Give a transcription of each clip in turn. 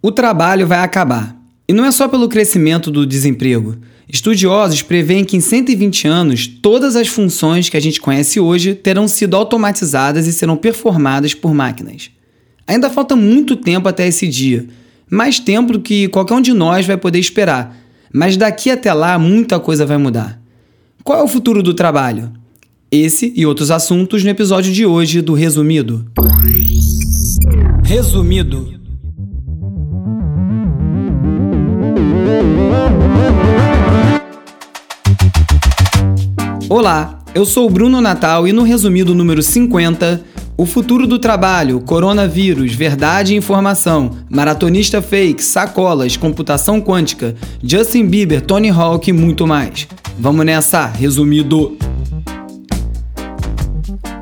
O trabalho vai acabar. E não é só pelo crescimento do desemprego. Estudiosos preveem que em 120 anos, todas as funções que a gente conhece hoje terão sido automatizadas e serão performadas por máquinas. Ainda falta muito tempo até esse dia, mais tempo do que qualquer um de nós vai poder esperar, mas daqui até lá muita coisa vai mudar. Qual é o futuro do trabalho? Esse e outros assuntos no episódio de hoje do Resumido. Resumido. Olá, eu sou Bruno Natal e no resumido número 50, o futuro do trabalho, coronavírus, verdade e informação, maratonista fake, sacolas, computação quântica, Justin Bieber, Tony Hawk e muito mais. Vamos nessa, resumido.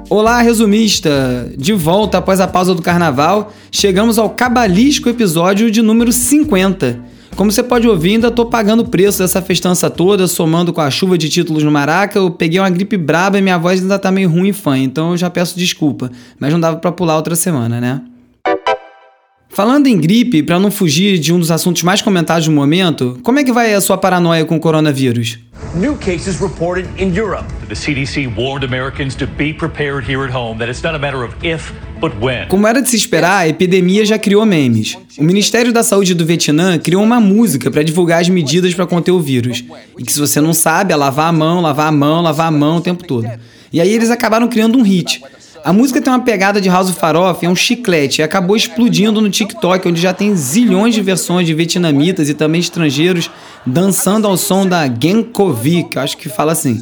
Olá, resumista! De volta após a pausa do carnaval, chegamos ao cabalístico episódio de número 50 como você pode ouvir, ainda tô pagando o preço dessa festança toda, somando com a chuva de títulos no Maraca. Eu peguei uma gripe braba e minha voz ainda tá meio ruim fã, então eu já peço desculpa. Mas não dava pra pular outra semana, né? Falando em gripe, para não fugir de um dos assuntos mais comentados do momento, como é que vai a sua paranoia com o coronavírus? New cases reported in Europe. The CDC warned Americans to be prepared here at home that it's not a matter of if, but when. Como era de se esperar, a epidemia já criou memes. O Ministério da Saúde do Vietnã criou uma música para divulgar as medidas para conter o vírus. E que se você não sabe, é lavar a mão, lavar a mão, lavar a mão o tempo todo. E aí eles acabaram criando um hit. A música tem uma pegada de House of Farofa, é um chiclete, e acabou explodindo no TikTok, onde já tem zilhões de versões de vietnamitas e também estrangeiros dançando ao som da Genkovi, que eu acho que fala assim.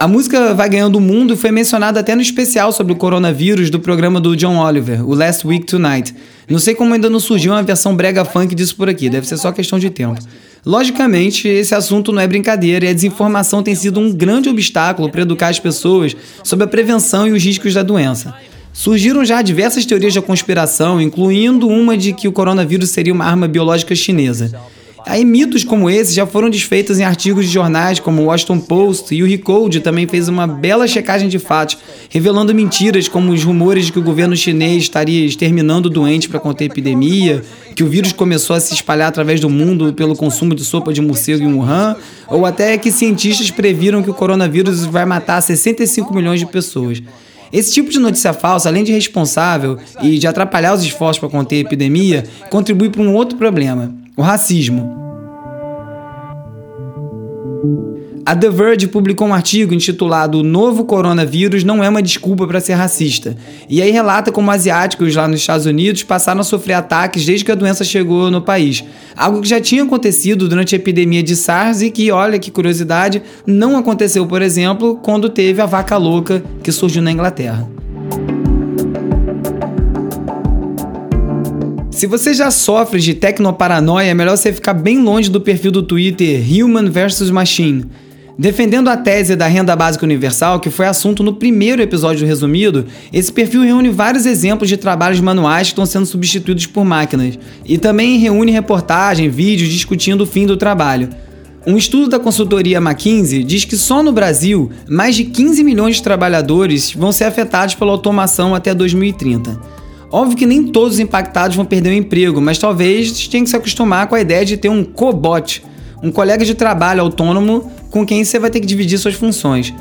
A música vai ganhando o mundo e foi mencionada até no especial sobre o coronavírus do programa do John Oliver, o Last Week Tonight. Não sei como ainda não surgiu uma versão brega funk disso por aqui, deve ser só questão de tempo. Logicamente, esse assunto não é brincadeira e a desinformação tem sido um grande obstáculo para educar as pessoas sobre a prevenção e os riscos da doença. Surgiram já diversas teorias da conspiração, incluindo uma de que o coronavírus seria uma arma biológica chinesa. Aí mitos como esse já foram desfeitos em artigos de jornais como o Washington Post e o Recode também fez uma bela checagem de fatos, revelando mentiras como os rumores de que o governo chinês estaria exterminando doentes para conter epidemia, que o vírus começou a se espalhar através do mundo pelo consumo de sopa de morcego em Wuhan, ou até que cientistas previram que o coronavírus vai matar 65 milhões de pessoas. Esse tipo de notícia falsa, além de irresponsável e de atrapalhar os esforços para conter a epidemia, contribui para um outro problema o racismo. A The Verge publicou um artigo intitulado O novo coronavírus não é uma desculpa para ser racista. E aí relata como asiáticos lá nos Estados Unidos passaram a sofrer ataques desde que a doença chegou no país. Algo que já tinha acontecido durante a epidemia de SARS e que, olha que curiosidade, não aconteceu, por exemplo, quando teve a vaca louca que surgiu na Inglaterra. Se você já sofre de tecnoparanoia, é melhor você ficar bem longe do perfil do Twitter Human vs Machine. Defendendo a tese da renda básica universal, que foi assunto no primeiro episódio do resumido, esse perfil reúne vários exemplos de trabalhos manuais que estão sendo substituídos por máquinas, e também reúne reportagem, vídeos discutindo o fim do trabalho. Um estudo da consultoria McKinsey diz que só no Brasil, mais de 15 milhões de trabalhadores vão ser afetados pela automação até 2030. Óbvio que nem todos os impactados vão perder o emprego, mas talvez tenha que se acostumar com a ideia de ter um cobot, um colega de trabalho autônomo com quem você vai ter que dividir suas funções.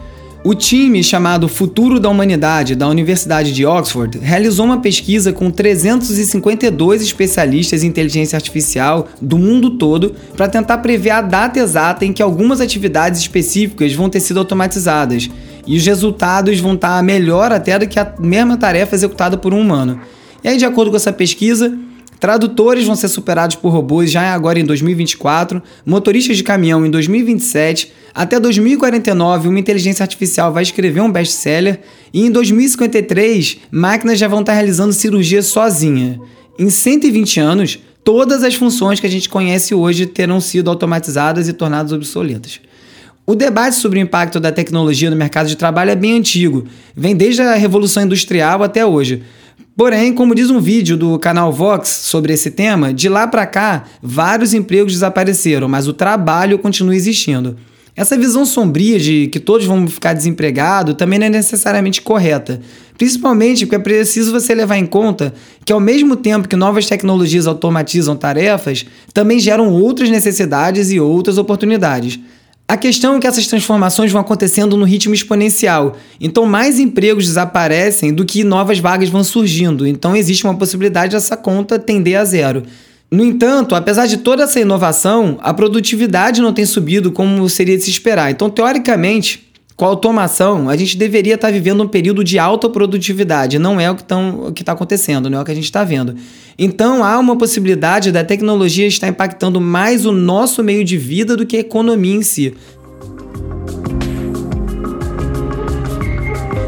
O time chamado Futuro da Humanidade da Universidade de Oxford realizou uma pesquisa com 352 especialistas em inteligência artificial do mundo todo para tentar prever a data exata em que algumas atividades específicas vão ter sido automatizadas. E os resultados vão estar melhor até do que a mesma tarefa executada por um humano. E aí, de acordo com essa pesquisa, tradutores vão ser superados por robôs já agora em 2024, motoristas de caminhão em 2027, até 2049 uma inteligência artificial vai escrever um best-seller e em 2053 máquinas já vão estar realizando cirurgia sozinha. Em 120 anos, todas as funções que a gente conhece hoje terão sido automatizadas e tornadas obsoletas. O debate sobre o impacto da tecnologia no mercado de trabalho é bem antigo, vem desde a Revolução Industrial até hoje. Porém, como diz um vídeo do canal Vox sobre esse tema, de lá para cá, vários empregos desapareceram, mas o trabalho continua existindo. Essa visão sombria de que todos vão ficar desempregados também não é necessariamente correta, principalmente porque é preciso você levar em conta que, ao mesmo tempo que novas tecnologias automatizam tarefas, também geram outras necessidades e outras oportunidades. A questão é que essas transformações vão acontecendo no ritmo exponencial, então mais empregos desaparecem do que novas vagas vão surgindo, então existe uma possibilidade dessa conta tender a zero. No entanto, apesar de toda essa inovação, a produtividade não tem subido como seria de se esperar. Então, teoricamente, com a automação, a gente deveria estar vivendo um período de alta produtividade. Não é o que está acontecendo, não é o que a gente está vendo. Então, há uma possibilidade da tecnologia estar impactando mais o nosso meio de vida do que a economia em si.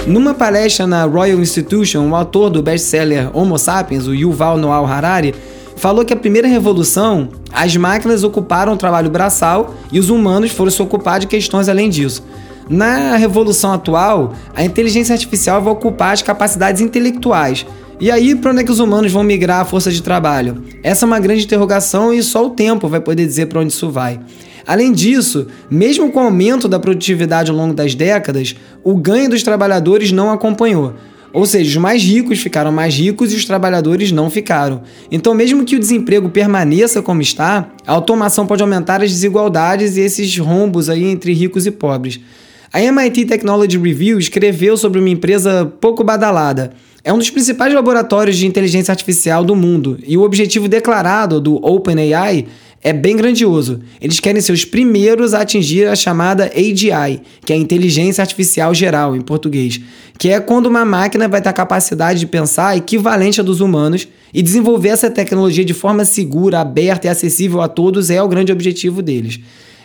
Numa palestra na Royal Institution, o autor do best-seller Homo Sapiens, o Yuval Noah Harari, falou que a primeira revolução, as máquinas ocuparam o trabalho braçal e os humanos foram se ocupar de questões além disso. Na revolução atual, a inteligência artificial vai ocupar as capacidades intelectuais. E aí, para onde é que os humanos vão migrar a força de trabalho? Essa é uma grande interrogação e só o tempo vai poder dizer para onde isso vai. Além disso, mesmo com o aumento da produtividade ao longo das décadas, o ganho dos trabalhadores não acompanhou. Ou seja, os mais ricos ficaram mais ricos e os trabalhadores não ficaram. Então, mesmo que o desemprego permaneça como está, a automação pode aumentar as desigualdades e esses rombos aí entre ricos e pobres. A MIT Technology Review escreveu sobre uma empresa pouco badalada. É um dos principais laboratórios de inteligência artificial do mundo e o objetivo declarado do OpenAI é bem grandioso. Eles querem ser os primeiros a atingir a chamada AGI, que é Inteligência Artificial Geral, em português, que é quando uma máquina vai ter a capacidade de pensar equivalente à dos humanos e desenvolver essa tecnologia de forma segura, aberta e acessível a todos é o grande objetivo deles.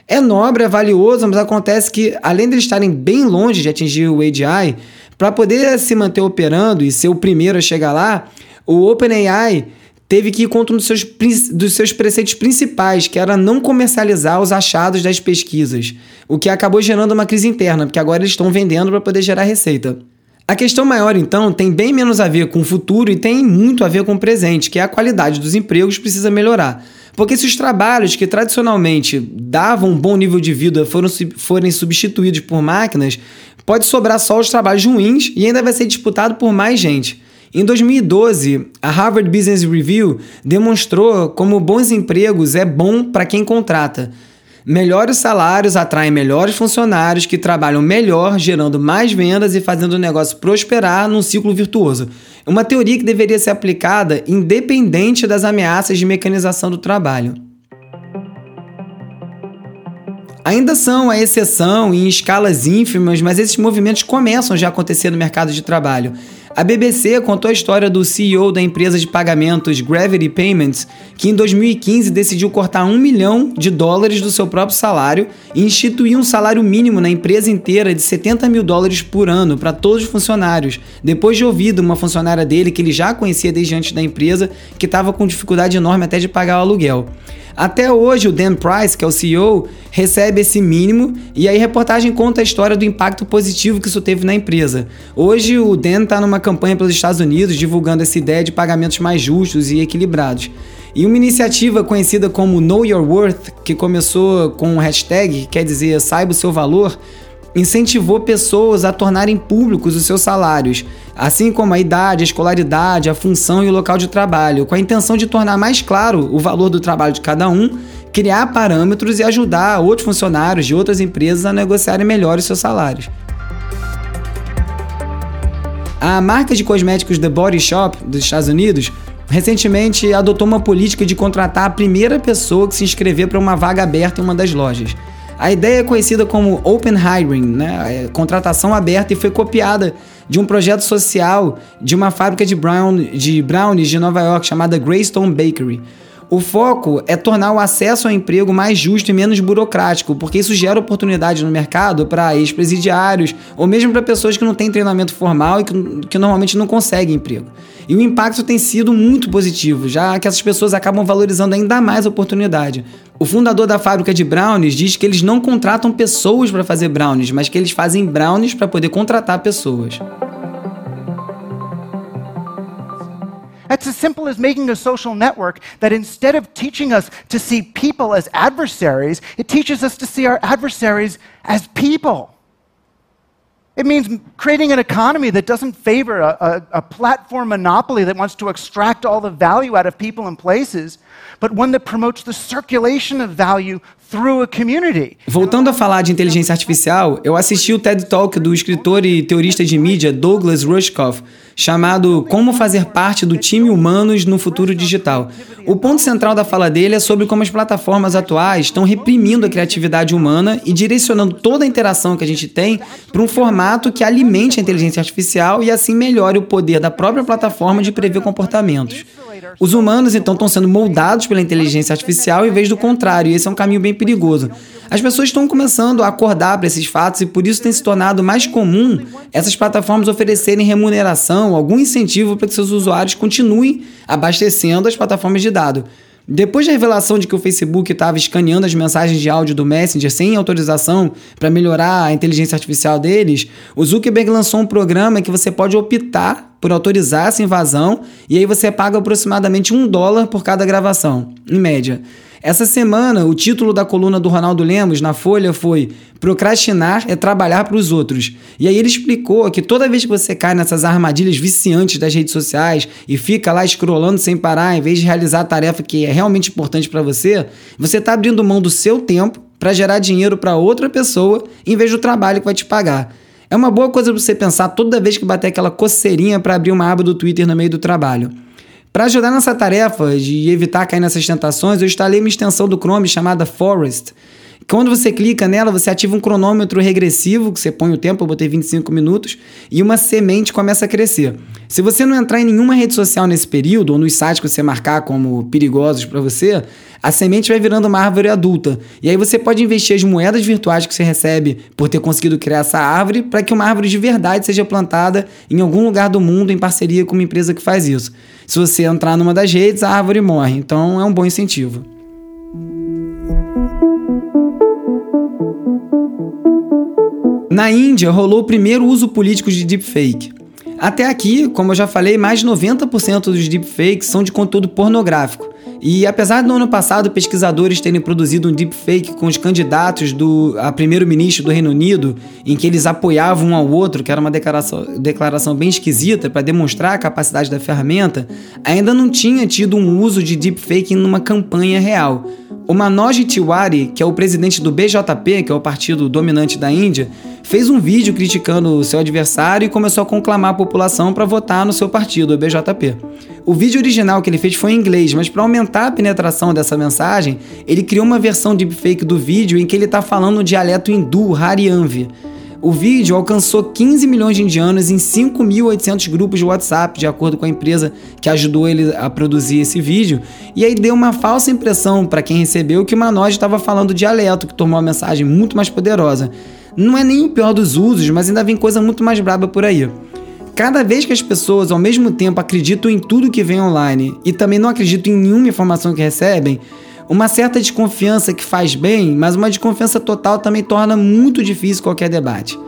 É nobre, é valioso, mas acontece que, além de eles estarem bem longe de atingir o AGI, para poder se manter operando e ser o primeiro a chegar lá, o OpenAI teve que ir contra um dos seus, dos seus preceitos principais, que era não comercializar os achados das pesquisas, o que acabou gerando uma crise interna, porque agora eles estão vendendo para poder gerar receita. A questão maior, então, tem bem menos a ver com o futuro e tem muito a ver com o presente, que é a qualidade dos empregos precisa melhorar. Porque se os trabalhos que tradicionalmente davam um bom nível de vida foram, forem substituídos por máquinas, pode sobrar só os trabalhos ruins e ainda vai ser disputado por mais gente. Em 2012, a Harvard Business Review demonstrou como bons empregos é bom para quem contrata. Melhores salários atraem melhores funcionários que trabalham melhor, gerando mais vendas e fazendo o negócio prosperar num ciclo virtuoso. É uma teoria que deveria ser aplicada independente das ameaças de mecanização do trabalho. Ainda são a exceção em escalas ínfimas, mas esses movimentos começam já a acontecer no mercado de trabalho. A BBC contou a história do CEO da empresa de pagamentos Gravity Payments, que em 2015 decidiu cortar um milhão de dólares do seu próprio salário e instituir um salário mínimo na empresa inteira de 70 mil dólares por ano para todos os funcionários, depois de ouvir uma funcionária dele que ele já conhecia desde antes da empresa, que estava com dificuldade enorme até de pagar o aluguel. Até hoje, o Dan Price, que é o CEO, recebe esse mínimo e aí a reportagem conta a história do impacto positivo que isso teve na empresa. Hoje, o Dan está numa campanha pelos Estados Unidos divulgando essa ideia de pagamentos mais justos e equilibrados. E uma iniciativa conhecida como Know Your Worth, que começou com um hashtag que quer dizer saiba o seu valor, incentivou pessoas a tornarem públicos os seus salários, assim como a idade, a escolaridade, a função e o local de trabalho, com a intenção de tornar mais claro o valor do trabalho de cada um, criar parâmetros e ajudar outros funcionários de outras empresas a negociarem melhor os seus salários. A marca de cosméticos The Body Shop dos Estados Unidos recentemente adotou uma política de contratar a primeira pessoa que se inscrever para uma vaga aberta em uma das lojas. A ideia é conhecida como Open Hiring, né? É contratação aberta, e foi copiada de um projeto social de uma fábrica de, brown, de brownies de Nova York chamada Greystone Bakery. O foco é tornar o acesso ao emprego mais justo e menos burocrático, porque isso gera oportunidade no mercado para ex-presidiários ou mesmo para pessoas que não têm treinamento formal e que, que normalmente não conseguem emprego. E o impacto tem sido muito positivo, já que essas pessoas acabam valorizando ainda mais a oportunidade. O fundador da fábrica de brownies diz que eles não contratam pessoas para fazer brownies, mas que eles fazem brownies para poder contratar pessoas. That's as simple as making a social network that instead of teaching us to see people as adversaries, it teaches us to see our adversaries as people. It means creating an economy that doesn't favor a, a, a, platform monopoly that wants to extract all the value out of people and places, but one that promotes the circulation of value through a community. Voltando a falar de inteligência artificial, eu assisti o TED Talk do escritor e teorista de mídia Douglas Rushkoff, chamado Como Fazer Parte do Time Humanos no Futuro Digital. O ponto central da fala dele é sobre como as plataformas atuais estão reprimindo a criatividade humana e direcionando toda a interação que a gente tem para um formato que alimente a inteligência artificial e assim melhore o poder da própria plataforma de prever comportamentos. Os humanos, então, estão sendo moldados pela inteligência artificial em vez do contrário, e esse é um caminho bem perigoso. As pessoas estão começando a acordar para esses fatos e por isso tem se tornado mais comum essas plataformas oferecerem remuneração, algum incentivo para que seus usuários continuem abastecendo as plataformas de dado. Depois da revelação de que o Facebook estava escaneando as mensagens de áudio do Messenger sem autorização para melhorar a inteligência artificial deles, o Zuckerberg lançou um programa que você pode optar por autorizar essa invasão e aí você paga aproximadamente um dólar por cada gravação, em média. Essa semana, o título da coluna do Ronaldo Lemos na Folha foi Procrastinar é trabalhar para os outros. E aí ele explicou que toda vez que você cai nessas armadilhas viciantes das redes sociais e fica lá scrollando sem parar, em vez de realizar a tarefa que é realmente importante para você, você está abrindo mão do seu tempo para gerar dinheiro para outra pessoa em vez do trabalho que vai te pagar. É uma boa coisa para você pensar toda vez que bater aquela coceirinha para abrir uma aba do Twitter no meio do trabalho. Para ajudar nessa tarefa de evitar cair nessas tentações, eu instalei uma extensão do Chrome chamada Forest. Quando você clica nela, você ativa um cronômetro regressivo, que você põe o tempo, eu botei 25 minutos, e uma semente começa a crescer. Se você não entrar em nenhuma rede social nesse período, ou nos sites que você marcar como perigosos para você, a semente vai virando uma árvore adulta. E aí você pode investir as moedas virtuais que você recebe por ter conseguido criar essa árvore para que uma árvore de verdade seja plantada em algum lugar do mundo em parceria com uma empresa que faz isso. Se você entrar numa das redes, a árvore morre. Então é um bom incentivo. Na Índia, rolou o primeiro uso político de deepfake. Até aqui, como eu já falei, mais de 90% dos deepfakes são de conteúdo pornográfico. E apesar do ano passado pesquisadores terem produzido um deepfake com os candidatos do a primeiro-ministro do Reino Unido, em que eles apoiavam um ao outro, que era uma declaração, declaração bem esquisita para demonstrar a capacidade da ferramenta, ainda não tinha tido um uso de deepfake numa campanha real. O Manoj Tiwari, que é o presidente do BJP, que é o partido dominante da Índia, fez um vídeo criticando o seu adversário e começou a conclamar a população para votar no seu partido, o BJP. O vídeo original que ele fez foi em inglês, mas para aumentar a penetração dessa mensagem, ele criou uma versão deepfake do vídeo em que ele está falando o dialeto hindu Haryanvi. O vídeo alcançou 15 milhões de indianos em 5.800 grupos de WhatsApp, de acordo com a empresa que ajudou ele a produzir esse vídeo, e aí deu uma falsa impressão para quem recebeu que o Manoj estava falando dialeto, que tornou a mensagem muito mais poderosa. Não é nem o pior dos usos, mas ainda vem coisa muito mais braba por aí. Cada vez que as pessoas ao mesmo tempo acreditam em tudo que vem online e também não acreditam em nenhuma informação que recebem, uma certa desconfiança que faz bem, mas uma desconfiança total também torna muito difícil qualquer debate.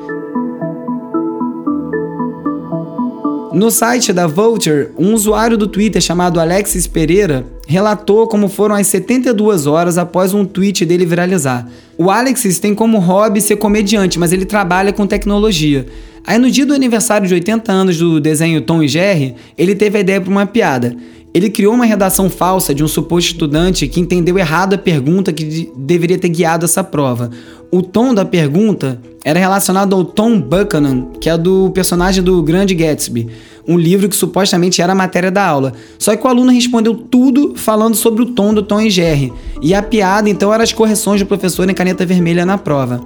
No site da Vulture, um usuário do Twitter chamado Alexis Pereira relatou como foram as 72 horas após um tweet dele viralizar. O Alexis tem como hobby ser comediante, mas ele trabalha com tecnologia. Aí no dia do aniversário de 80 anos do desenho Tom e Jerry, ele teve a ideia para uma piada. Ele criou uma redação falsa de um suposto estudante que entendeu errado a pergunta que de deveria ter guiado essa prova. O tom da pergunta era relacionado ao Tom Buchanan, que é do personagem do Grande Gatsby, um livro que supostamente era a matéria da aula. Só que o aluno respondeu tudo falando sobre o tom do Tom e Jerry. E a piada então era as correções do professor em caneta vermelha na prova.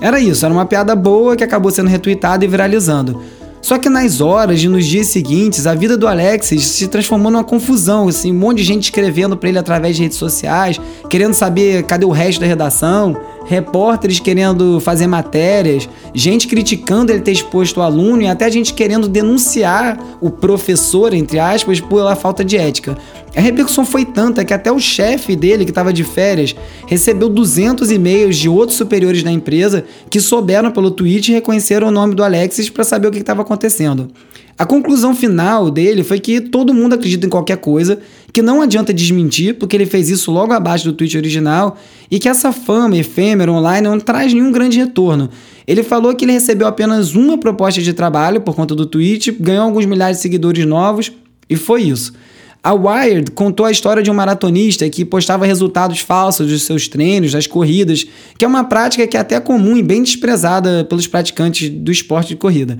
Era isso, era uma piada boa que acabou sendo retweetada e viralizando. Só que nas horas e nos dias seguintes, a vida do Alexis se transformou numa confusão, assim, um monte de gente escrevendo para ele através de redes sociais, querendo saber cadê o resto da redação, repórteres querendo fazer matérias, gente criticando ele ter exposto o aluno e até gente querendo denunciar o professor, entre aspas, pela falta de ética. A repercussão foi tanta que até o chefe dele, que estava de férias, recebeu 200 e-mails de outros superiores da empresa que souberam pelo tweet e reconheceram o nome do Alexis para saber o que estava acontecendo. A conclusão final dele foi que todo mundo acredita em qualquer coisa, que não adianta desmentir, porque ele fez isso logo abaixo do tweet original, e que essa fama efêmera online não traz nenhum grande retorno. Ele falou que ele recebeu apenas uma proposta de trabalho por conta do tweet, ganhou alguns milhares de seguidores novos, e foi isso. A Wired contou a história de um maratonista que postava resultados falsos dos seus treinos, das corridas, que é uma prática que é até comum e bem desprezada pelos praticantes do esporte de corrida.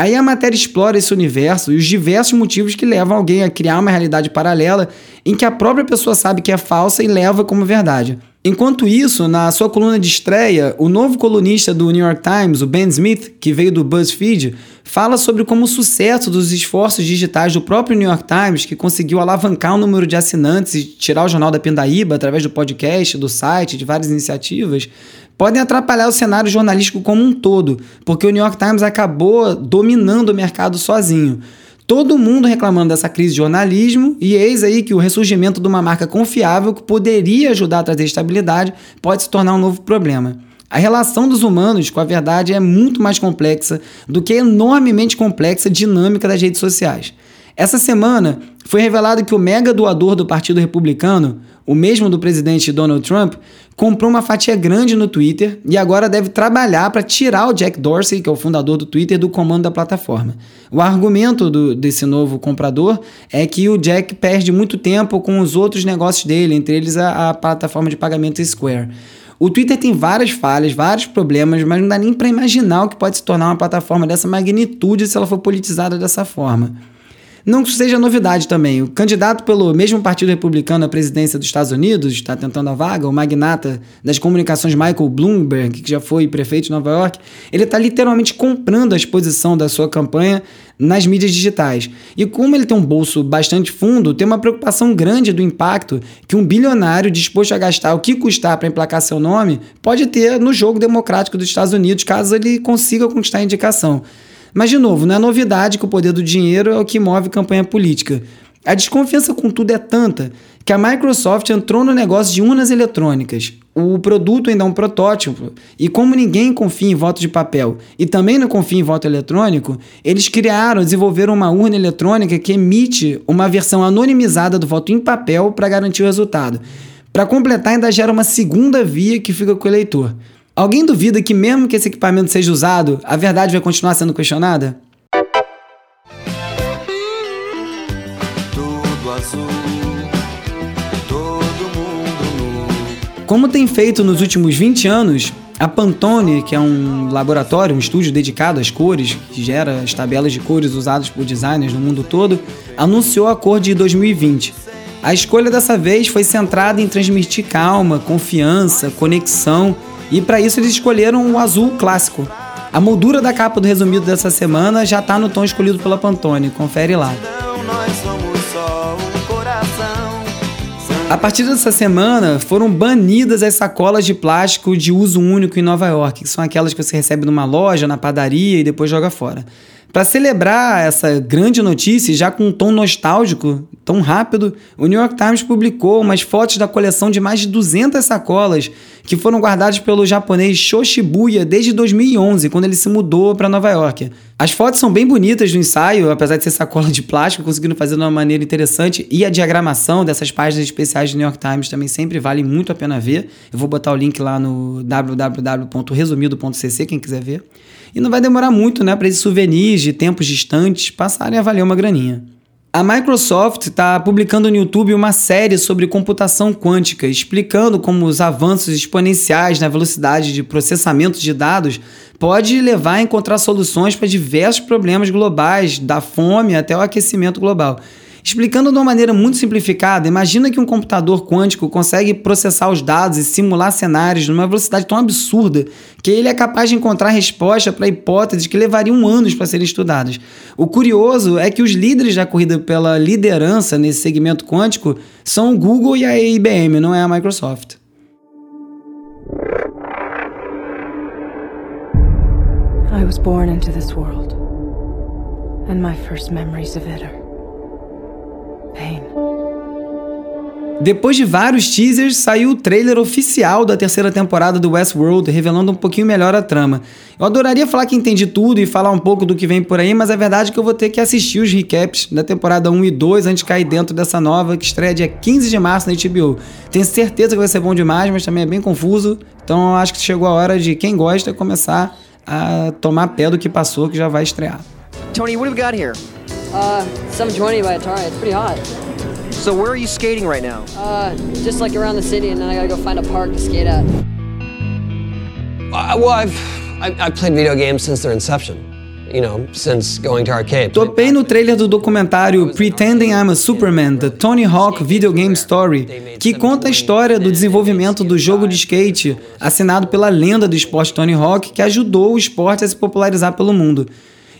Aí a matéria explora esse universo e os diversos motivos que levam alguém a criar uma realidade paralela em que a própria pessoa sabe que é falsa e leva como verdade. Enquanto isso, na sua coluna de estreia, o novo colunista do New York Times, o Ben Smith, que veio do BuzzFeed, fala sobre como o sucesso dos esforços digitais do próprio New York Times, que conseguiu alavancar o número de assinantes e tirar o jornal da Pindaíba através do podcast, do site, de várias iniciativas, podem atrapalhar o cenário jornalístico como um todo, porque o New York Times acabou dominando o mercado sozinho todo mundo reclamando dessa crise de jornalismo, e eis aí que o ressurgimento de uma marca confiável que poderia ajudar a trazer estabilidade pode se tornar um novo problema. A relação dos humanos com a verdade é muito mais complexa do que a enormemente complexa dinâmica das redes sociais. Essa semana foi revelado que o mega doador do Partido Republicano, o mesmo do presidente Donald Trump, comprou uma fatia grande no Twitter e agora deve trabalhar para tirar o Jack Dorsey, que é o fundador do Twitter, do comando da plataforma. O argumento do, desse novo comprador é que o Jack perde muito tempo com os outros negócios dele, entre eles a, a plataforma de pagamento Square. O Twitter tem várias falhas, vários problemas, mas não dá nem para imaginar o que pode se tornar uma plataforma dessa magnitude se ela for politizada dessa forma. Não que seja novidade também. O candidato pelo mesmo Partido Republicano à presidência dos Estados Unidos, está tentando a vaga, o magnata das comunicações Michael Bloomberg, que já foi prefeito de Nova York, ele está literalmente comprando a exposição da sua campanha nas mídias digitais. E como ele tem um bolso bastante fundo, tem uma preocupação grande do impacto que um bilionário disposto a gastar o que custar para emplacar seu nome pode ter no jogo democrático dos Estados Unidos, caso ele consiga conquistar a indicação. Mas, de novo, não é novidade que o poder do dinheiro é o que move campanha política. A desconfiança com tudo é tanta que a Microsoft entrou no negócio de urnas eletrônicas. O produto ainda é um protótipo, e como ninguém confia em voto de papel e também não confia em voto eletrônico, eles criaram, desenvolveram uma urna eletrônica que emite uma versão anonimizada do voto em papel para garantir o resultado. Para completar, ainda gera uma segunda via que fica com o eleitor. Alguém duvida que, mesmo que esse equipamento seja usado, a verdade vai continuar sendo questionada? Como tem feito nos últimos 20 anos, a Pantone, que é um laboratório, um estúdio dedicado às cores, que gera as tabelas de cores usadas por designers no mundo todo, anunciou a cor de 2020. A escolha dessa vez foi centrada em transmitir calma, confiança, conexão e para isso eles escolheram o azul clássico. A moldura da capa do resumido dessa semana já está no tom escolhido pela Pantone, confere lá. A partir dessa semana, foram banidas as sacolas de plástico de uso único em Nova York, que são aquelas que você recebe numa loja, na padaria e depois joga fora. Para celebrar essa grande notícia, já com um tom nostálgico, tão rápido, o New York Times publicou umas fotos da coleção de mais de 200 sacolas que foram guardadas pelo japonês Shoshibuya desde 2011, quando ele se mudou para Nova York. As fotos são bem bonitas do ensaio, apesar de ser sacola de plástico, conseguindo fazer de uma maneira interessante. E a diagramação dessas páginas especiais do New York Times também sempre vale muito a pena ver. Eu vou botar o link lá no www.resumido.cc, quem quiser ver. E não vai demorar muito, né, para esses souvenirs de tempos distantes passarem a valer uma graninha. A Microsoft está publicando no YouTube uma série sobre computação quântica, explicando como os avanços exponenciais na velocidade de processamento de dados pode levar a encontrar soluções para diversos problemas globais, da fome até o aquecimento global. Explicando de uma maneira muito simplificada, imagina que um computador quântico consegue processar os dados e simular cenários numa velocidade tão absurda que ele é capaz de encontrar resposta para hipóteses que levariam anos para serem estudadas. O curioso é que os líderes da corrida pela liderança nesse segmento quântico são o Google e a IBM, não é a Microsoft. I was born into this world, and my first memories of it are pain. Depois de vários teasers, saiu o trailer oficial da terceira temporada do Westworld, revelando um pouquinho melhor a trama. Eu adoraria falar que entendi tudo e falar um pouco do que vem por aí, mas a verdade é que eu vou ter que assistir os recaps da temporada 1 e 2 antes de cair dentro dessa nova que estreia dia 15 de março na HBO. Tenho certeza que vai ser bom demais, mas também é bem confuso, então acho que chegou a hora de quem gosta começar a tomar pé do que passou, que já vai estrear. Tony, what do we got here? Uh, 720 by Atari. It's pretty hot. So where are you skating right now? Uh, just like around the city, and then I gotta go find a park to skate at. Uh, well, I've, I've played video games since their inception. You know, since going to arcade. Topei no trailer do documentário Pretending I'm a Superman, The Tony Hawk Video Game Story, que conta a história do desenvolvimento do jogo de skate, assinado pela lenda do esporte Tony Hawk, que ajudou o esporte a se popularizar pelo mundo.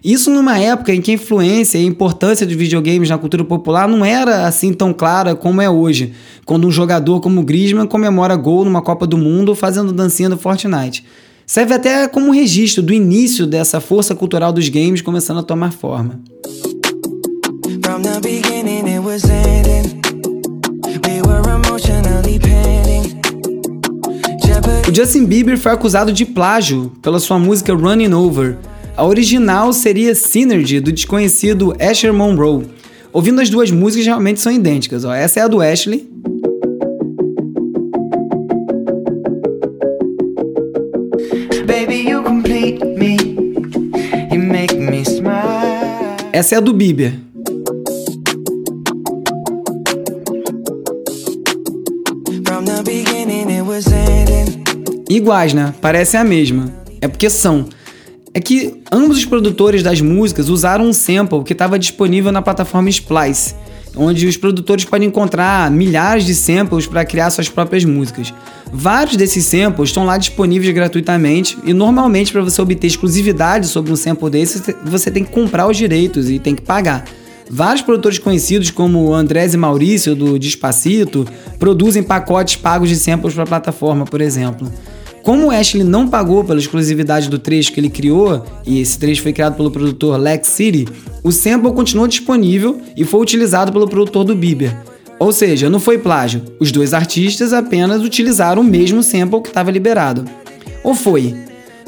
Isso numa época em que a influência e a importância dos videogames na cultura popular não era assim tão clara como é hoje, quando um jogador como Griezmann comemora gol numa Copa do Mundo fazendo dancinha do Fortnite. Serve até como um registro do início dessa força cultural dos games começando a tomar forma. O Justin Bieber foi acusado de plágio pela sua música Running Over, a original seria Synergy, do desconhecido Asher Monroe. Ouvindo as duas músicas, realmente são idênticas. Ó. Essa é a do Ashley. Essa é a do Bieber. Iguais, né? Parecem a mesma. É porque são é que ambos os produtores das músicas usaram um sample que estava disponível na plataforma Splice, onde os produtores podem encontrar milhares de samples para criar suas próprias músicas. Vários desses samples estão lá disponíveis gratuitamente e normalmente para você obter exclusividade sobre um sample desse, você tem que comprar os direitos e tem que pagar. Vários produtores conhecidos como Andrés e Maurício do Despacito produzem pacotes pagos de samples para a plataforma, por exemplo. Como o Ashley não pagou pela exclusividade do trecho que ele criou, e esse trecho foi criado pelo produtor Lex City, o sample continuou disponível e foi utilizado pelo produtor do Bieber. Ou seja, não foi plágio, os dois artistas apenas utilizaram o mesmo sample que estava liberado. Ou foi?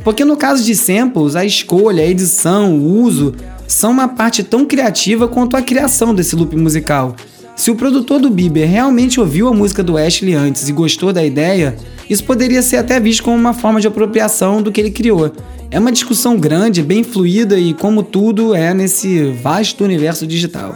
Porque no caso de samples, a escolha, a edição, o uso são uma parte tão criativa quanto a criação desse loop musical. Se o produtor do Bieber realmente ouviu a música do Ashley antes e gostou da ideia, isso poderia ser até visto como uma forma de apropriação do que ele criou. É uma discussão grande, bem fluida e, como tudo, é nesse vasto universo digital.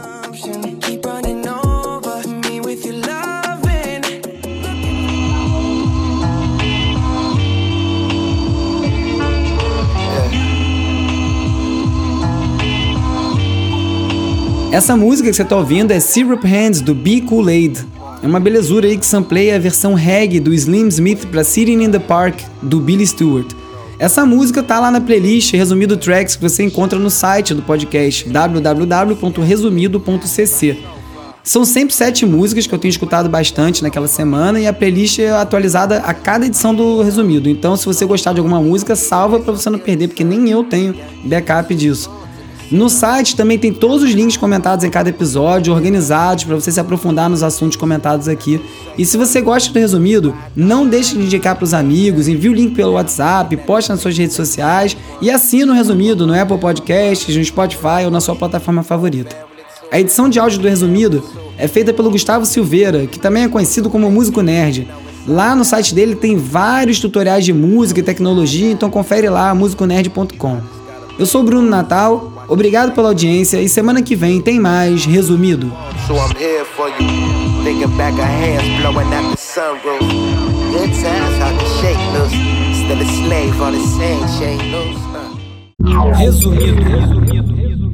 Essa música que você está ouvindo é Syrup Hands do Be Kool-Aid. É uma belezura aí que sampleia a versão reggae do Slim Smith para Sitting in the Park do Billy Stewart. Essa música tá lá na playlist Resumido Tracks que você encontra no site do podcast www.resumido.cc. São sempre sete músicas que eu tenho escutado bastante naquela semana e a playlist é atualizada a cada edição do Resumido. Então, se você gostar de alguma música, salva para você não perder, porque nem eu tenho backup disso. No site também tem todos os links comentados em cada episódio, organizados para você se aprofundar nos assuntos comentados aqui. E se você gosta do resumido, não deixe de indicar para os amigos, envie o link pelo WhatsApp, poste nas suas redes sociais e assine o resumido no Apple Podcasts, no Spotify ou na sua plataforma favorita. A edição de áudio do resumido é feita pelo Gustavo Silveira, que também é conhecido como Músico Nerd. Lá no site dele tem vários tutoriais de música e tecnologia, então confere lá musiconerd.com. Eu sou Bruno Natal Obrigado pela audiência e semana que vem tem mais resumido. Resumido.